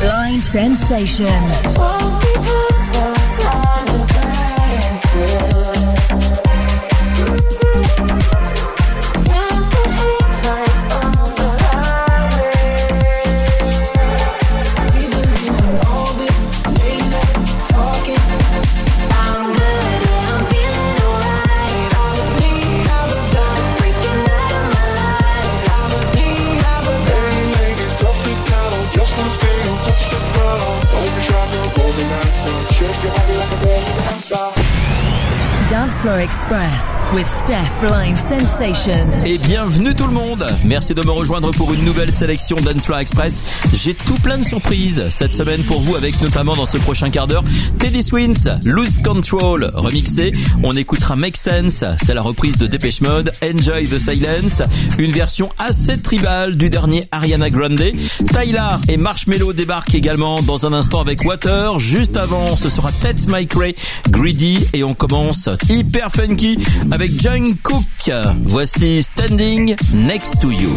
Blind Sensation. Floor Express. Et bienvenue tout le monde. Merci de me rejoindre pour une nouvelle sélection Dance Express. J'ai tout plein de surprises cette semaine pour vous avec notamment dans ce prochain quart d'heure Teddy Swins, Lose Control remixé. On écoutera Make Sense, c'est la reprise de Dépêche Mode, Enjoy the Silence, une version assez tribale du dernier Ariana Grande. Tyler et Marshmello débarquent également dans un instant avec Water. Juste avant, ce sera Ted's Mike Greedy et on commence hyper funky avec avec John Cook. Voici Standing Next to You.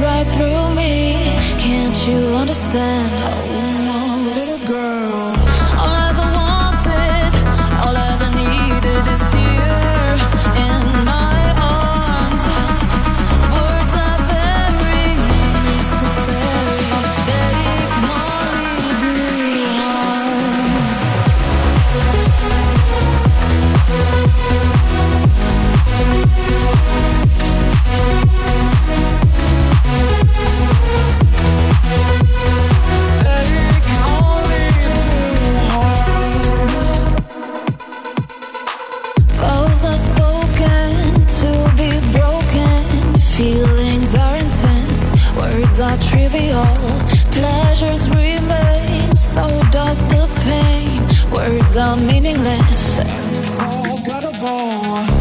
right through me. Can't you understand? pleasures remain, so does the pain. Words are meaningless and forgettable.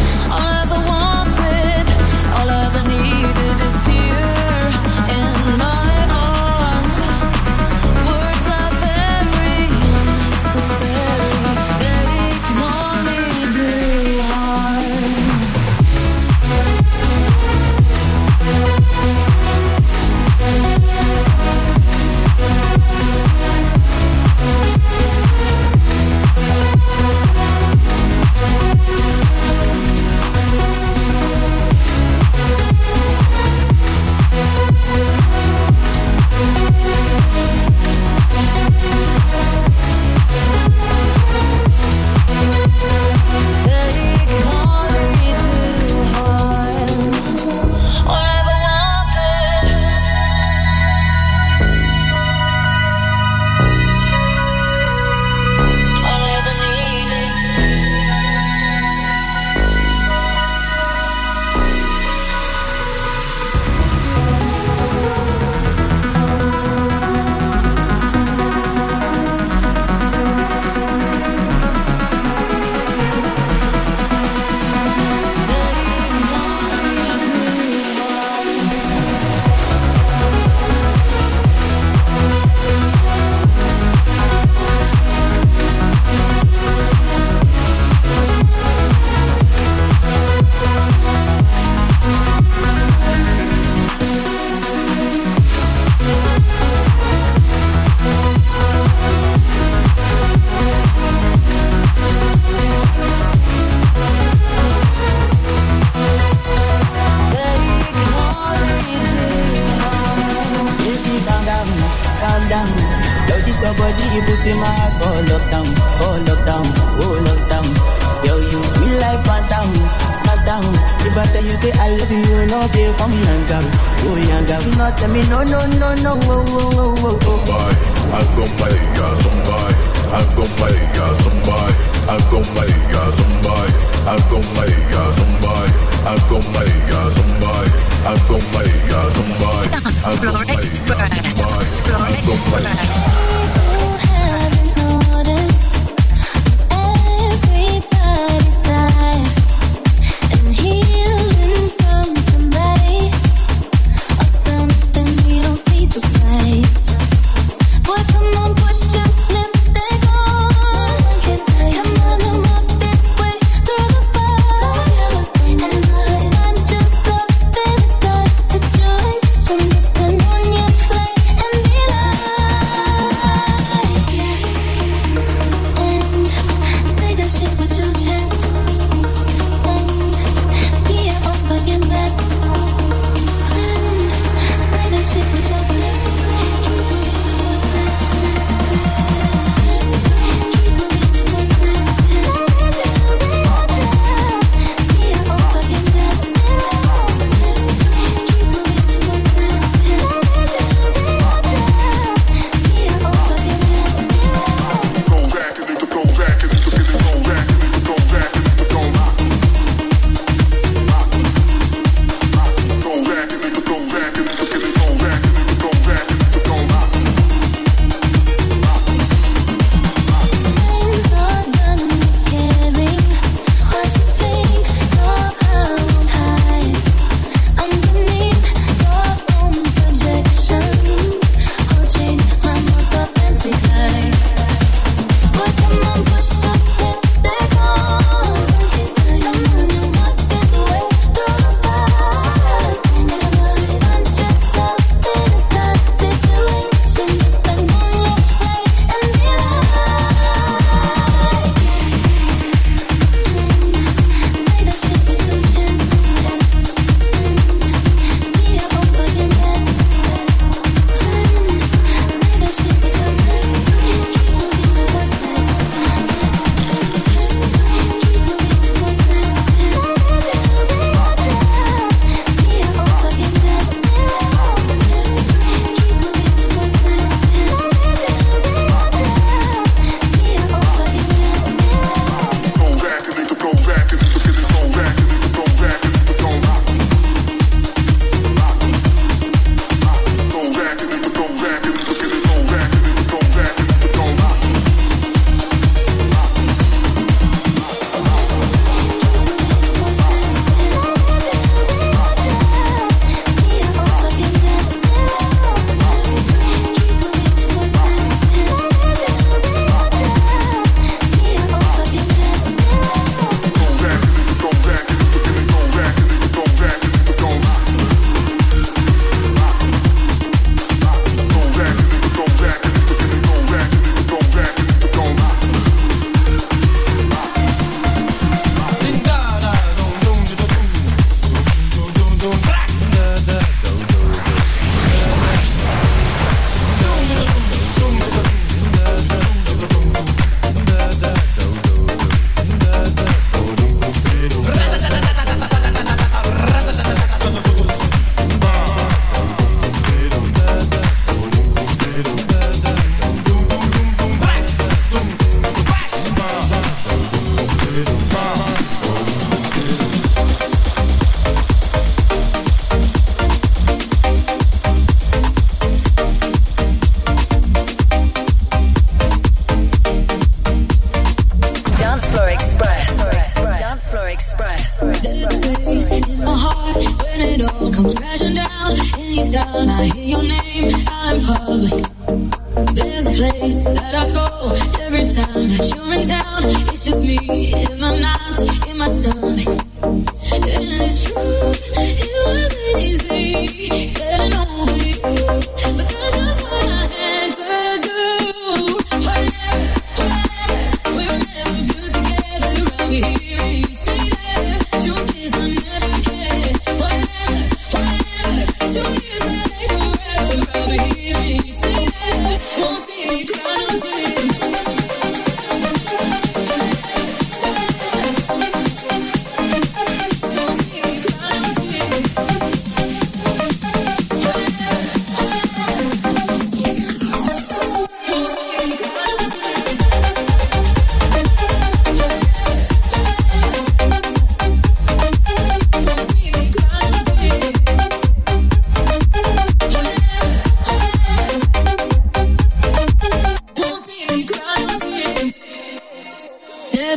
you put in my heart for lockdown, for lockdown, oh lockdown. Yo, you sweet life, phantom, phantom. If I tell you say I love you, no care for me and gab, oh and gab. No tell me no, no, no, no, oh, oh, oh, oh, oh. Bye, I'm gon' buy ya some buy, I'm gon' buy ya some buy, I'm gon' buy ya some buy, I'm gon' buy ya some buy, I'm gon' buy ya some buy, I'm gon' buy ya some buy. Dance floor expert, dance floor expert.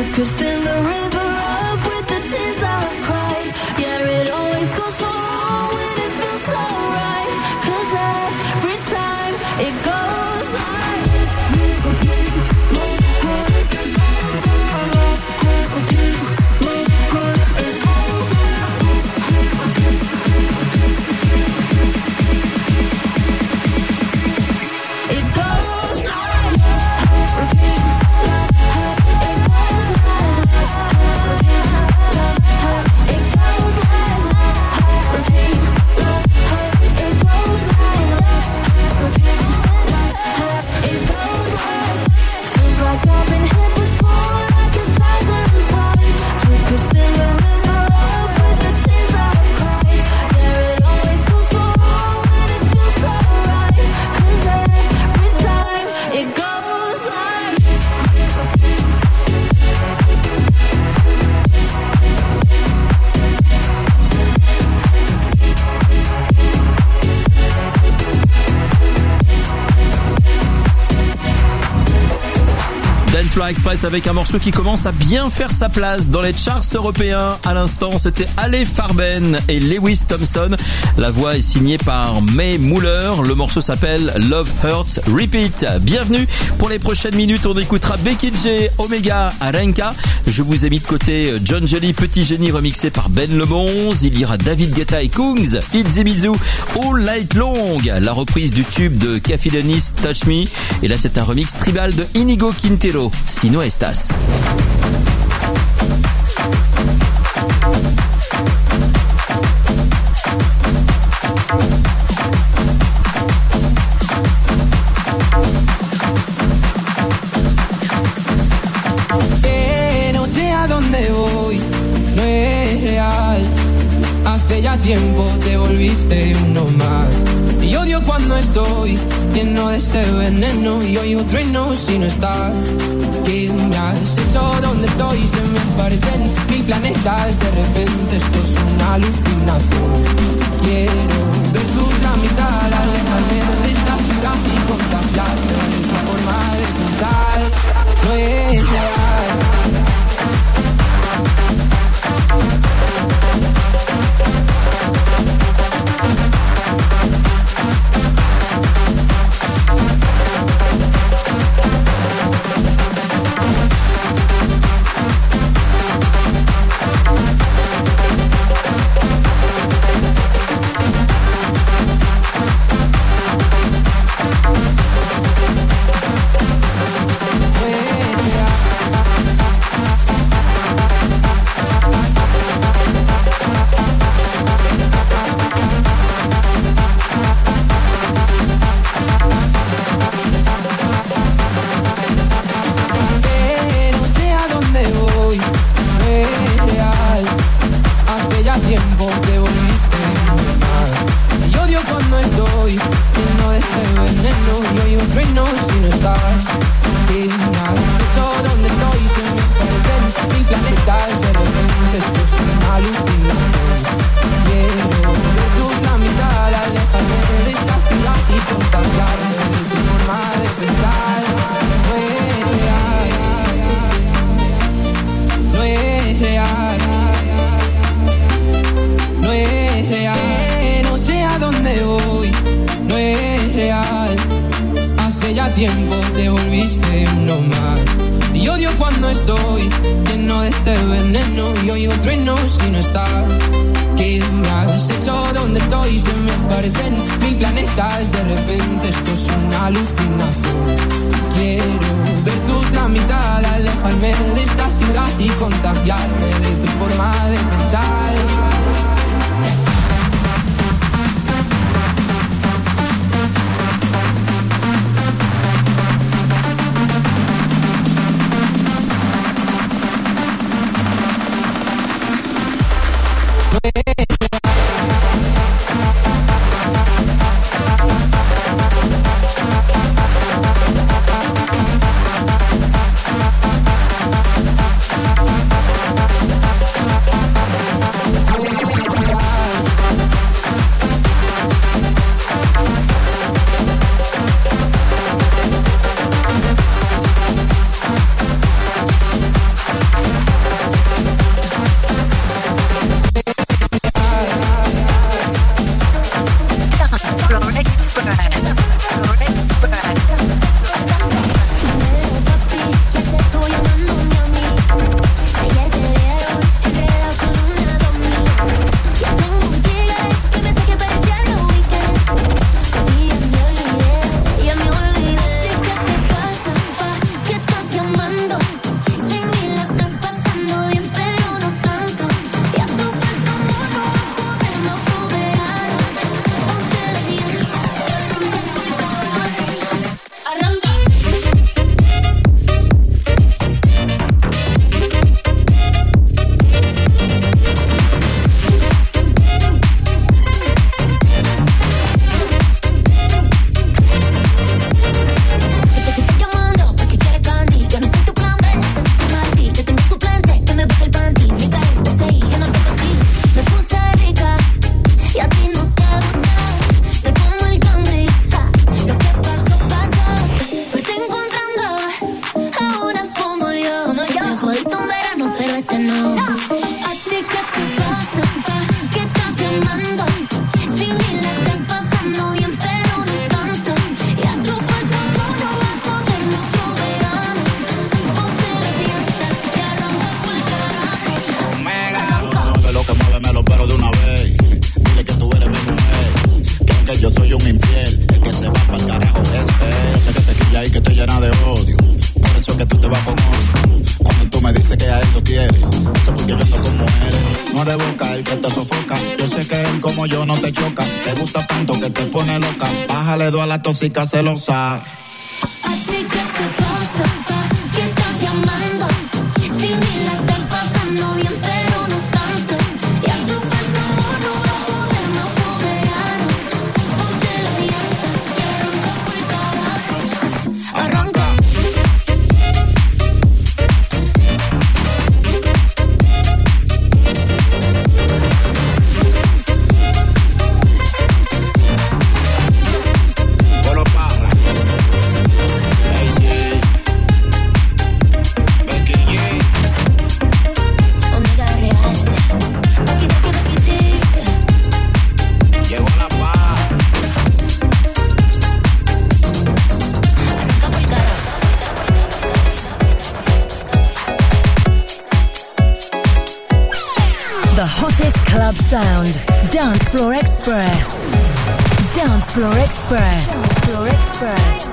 you could fill the room Express avec un morceau qui commence à bien faire sa place dans les charts européens. À l'instant, c'était Ale Farben et Lewis Thompson. La voix est signée par May Muller. Le morceau s'appelle Love Hurts Repeat. Bienvenue. Pour les prochaines minutes, on écoutera Becky J, Omega, Arenka. Je vous ai mis de côté euh, John Jelly, Petit Génie remixé par Ben Lemons. Il y aura David Guetta et Kungs, Itzy All Light Long. La reprise du tube de Dennis, Touch Me. Et là, c'est un remix tribal de Inigo Quintero. si no estás. voy... no es real... Hace ya tiempo te volviste uno más. Y odio cuando estoy lleno de este veneno y hoy otro y si no estás. Se choron donde estoy se me parecen mil planetas De repente esto es una alucinación Quiero ver tu la mitad Alejarme de esta ciudad y contemplar Esta forma de pensar no tiempo te volviste uno más. Y odio cuando estoy lleno de este veneno y oigo truenos si no está. ¿Qué has hecho? donde estoy? Se me parecen mil planetas. De repente esto es una alucinación. Quiero ver tu tramitar, alejarme de esta ciudad y contagiarme de tu forma de pensar la tóxica celosa. Floor Express. Dance Floor Express. Dance Floor Express.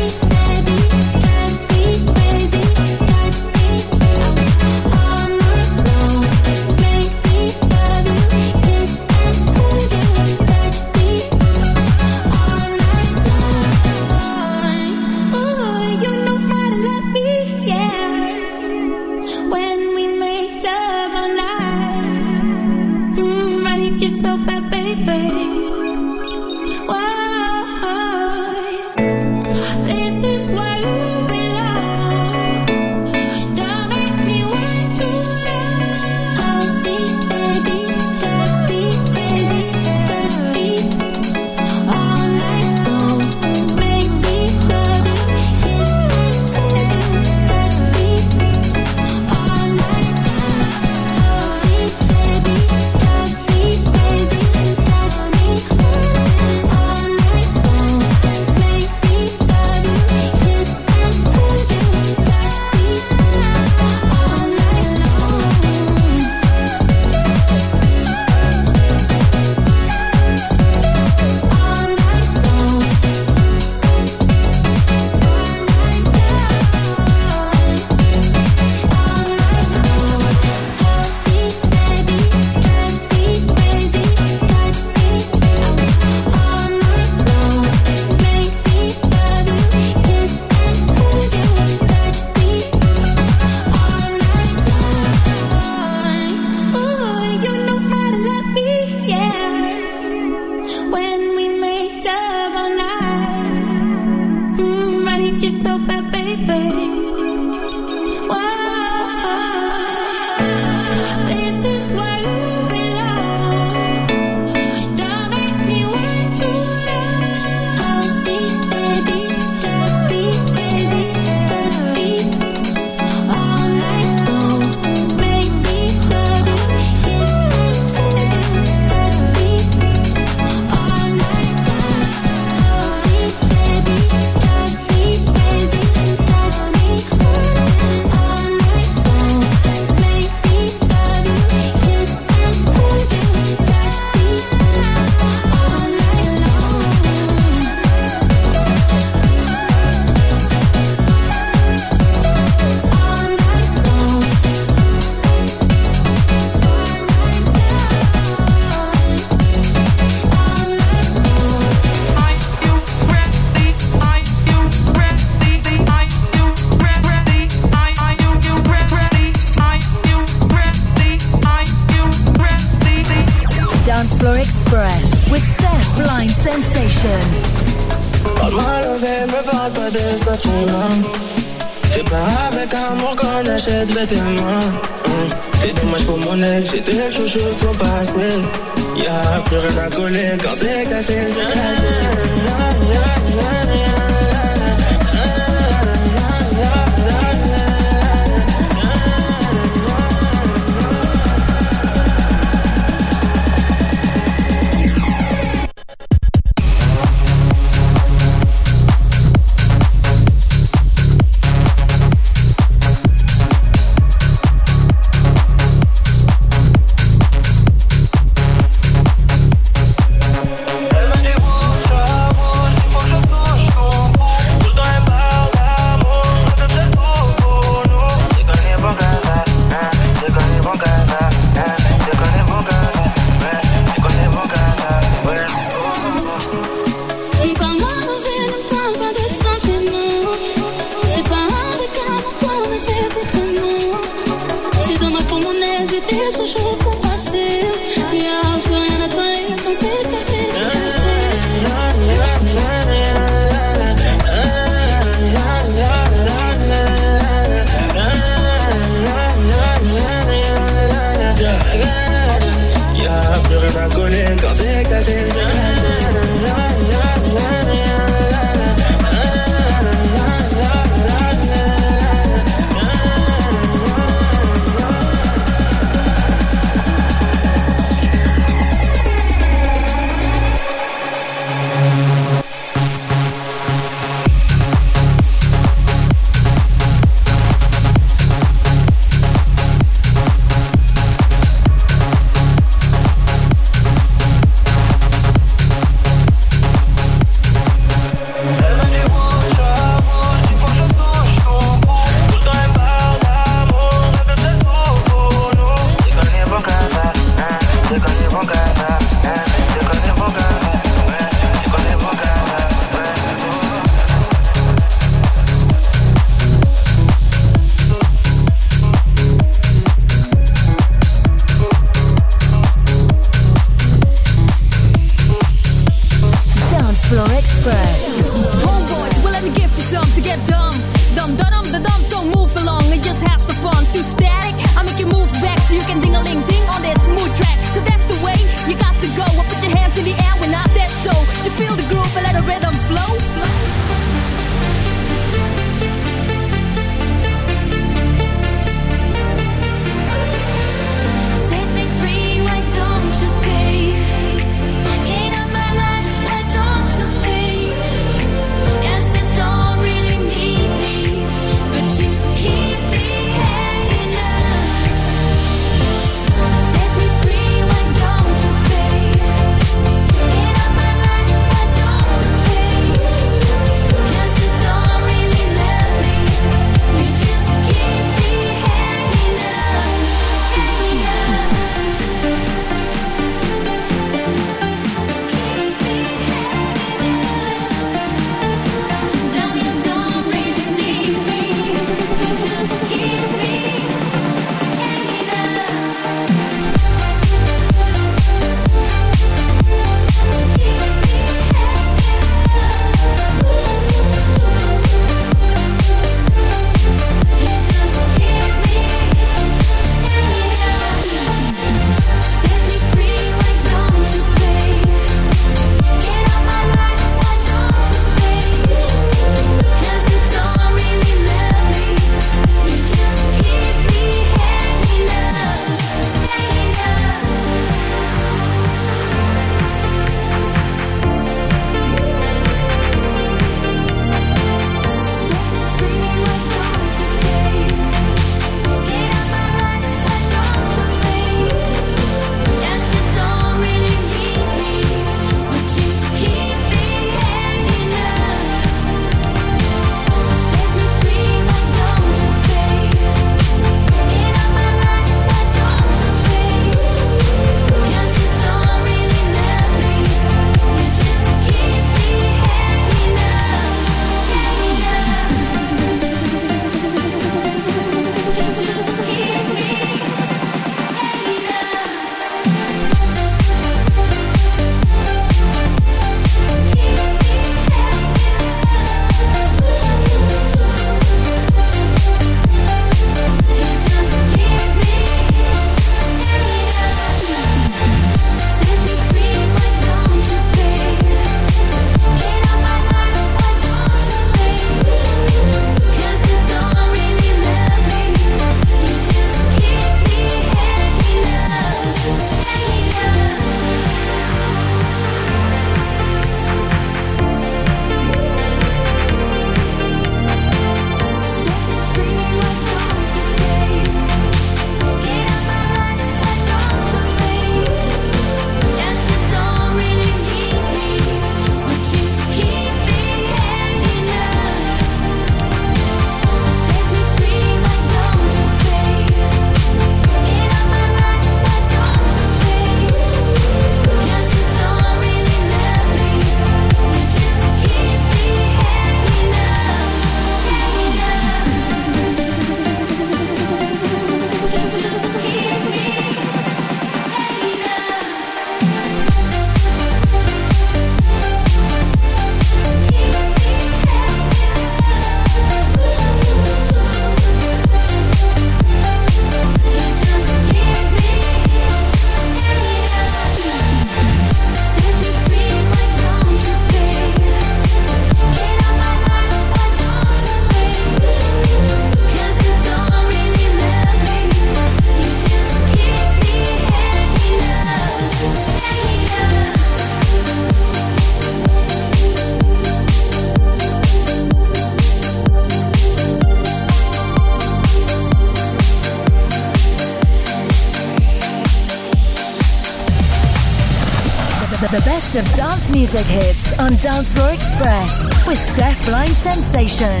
best of dance music hits on Dance Floor Express with Steph Blind Sensation.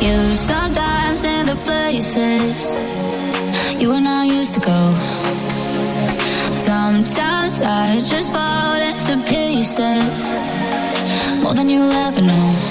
you sometimes in the places you were not used to go. Sometimes I just fall into pieces more than you'll ever know.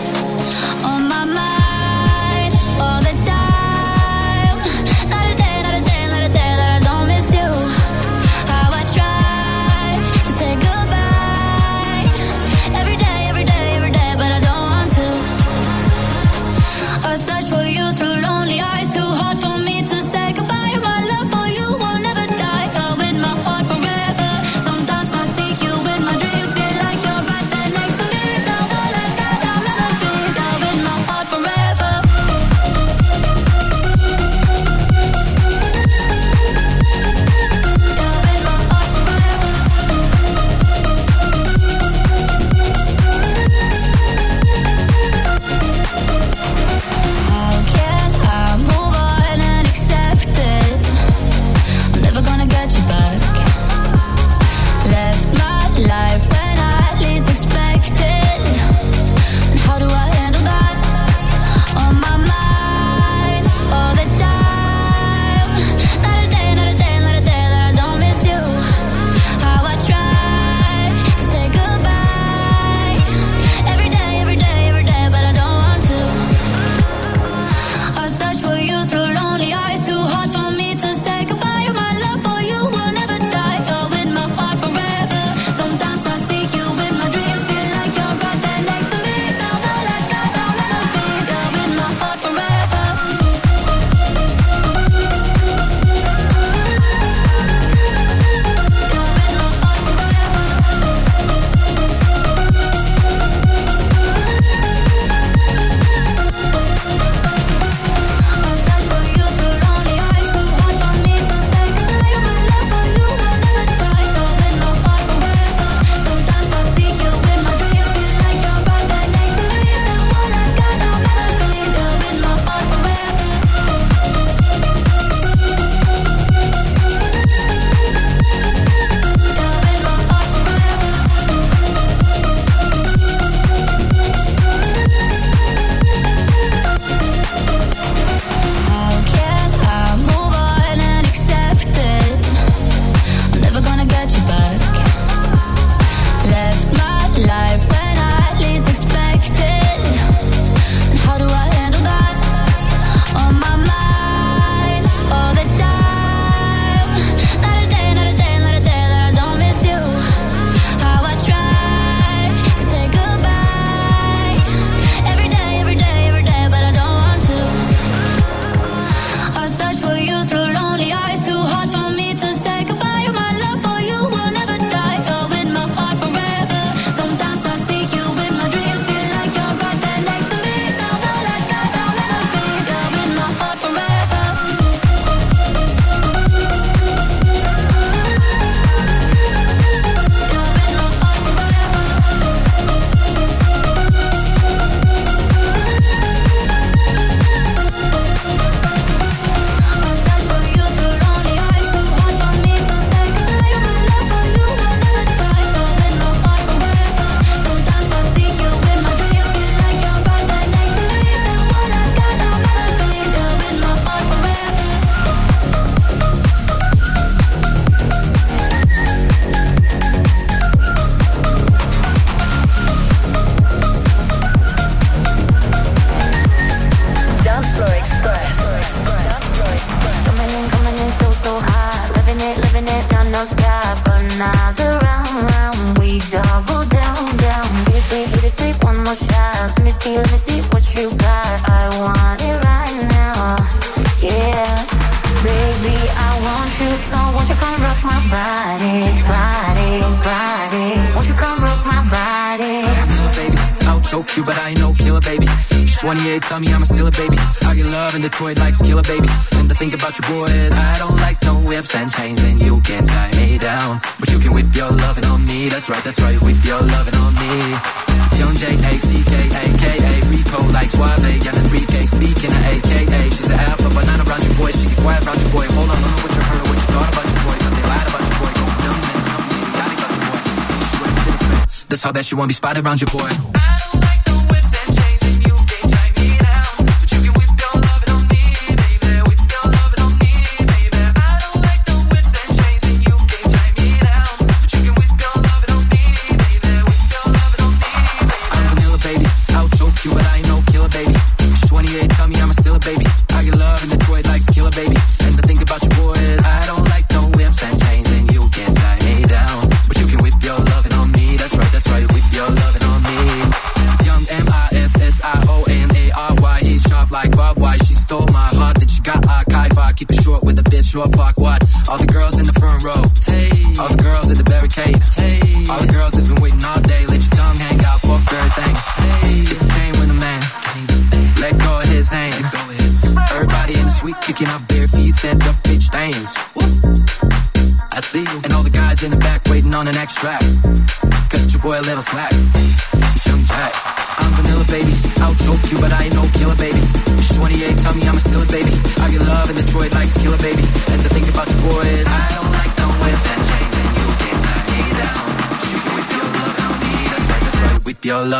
won't be spotted around your boy.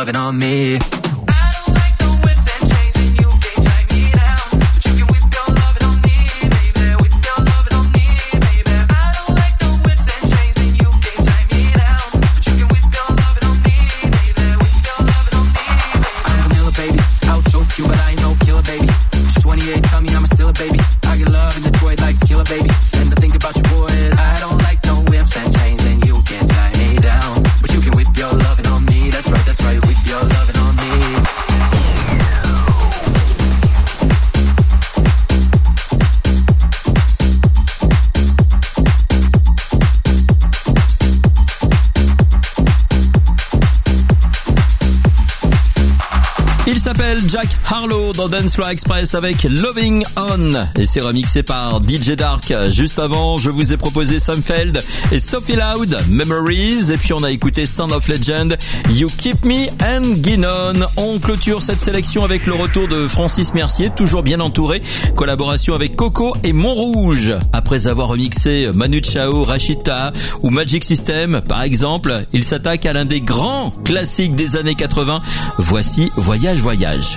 loving on me. Il s'appelle Jack Harlow dans Dance Express avec Loving On et c'est remixé par DJ Dark. Juste avant, je vous ai proposé Sunfeld et Sophie Loud, Memories et puis on a écouté Sound of Legend, You Keep Me and Ginon. On clôture cette sélection avec le retour de Francis Mercier, toujours bien entouré, collaboration avec Coco et Montrouge. Après avoir remixé Manu Chao, Rachita ou Magic System par exemple, il s'attaque à l'un des grands classiques des années 80. Voici Voyage voyage.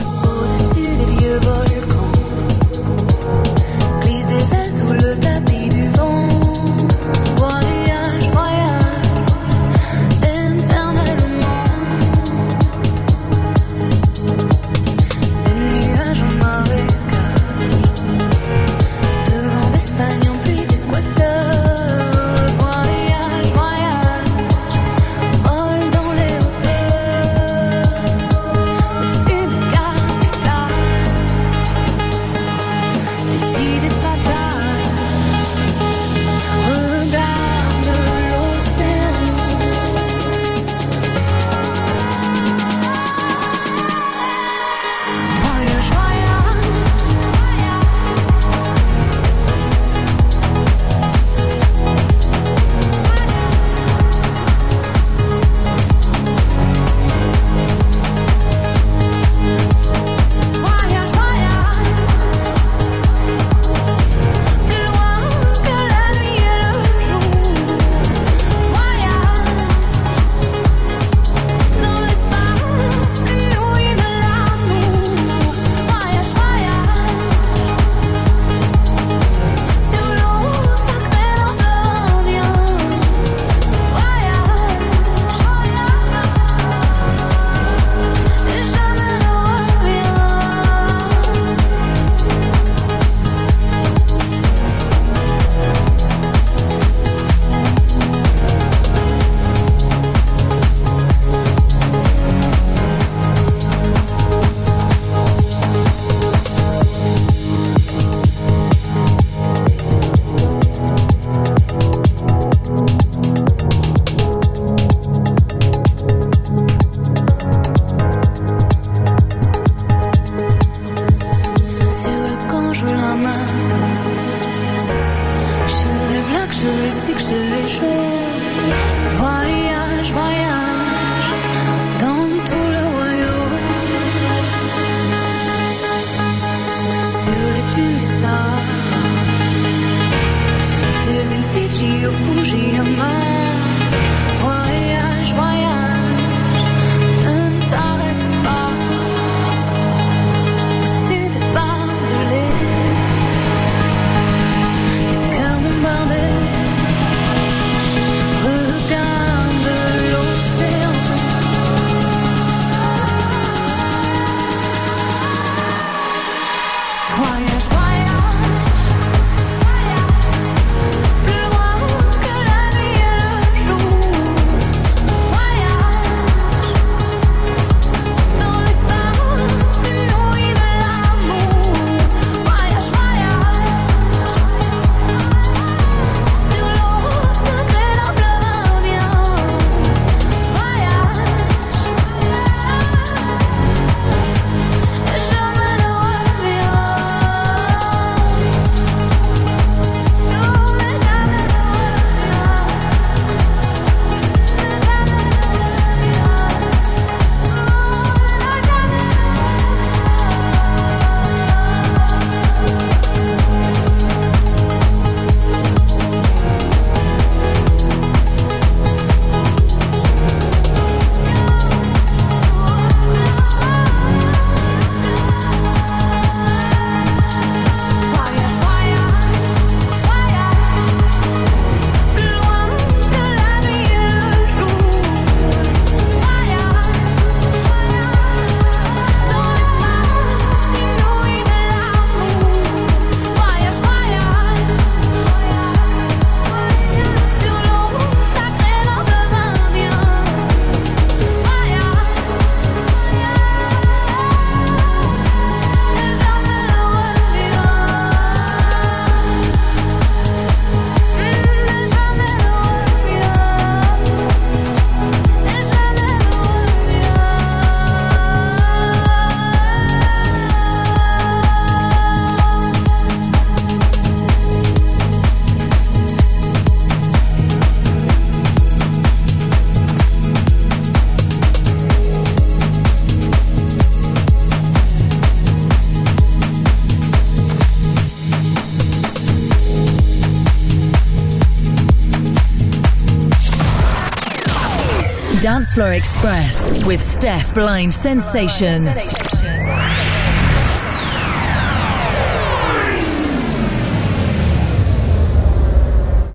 Dancefloor Express with Steph Blind Sensation.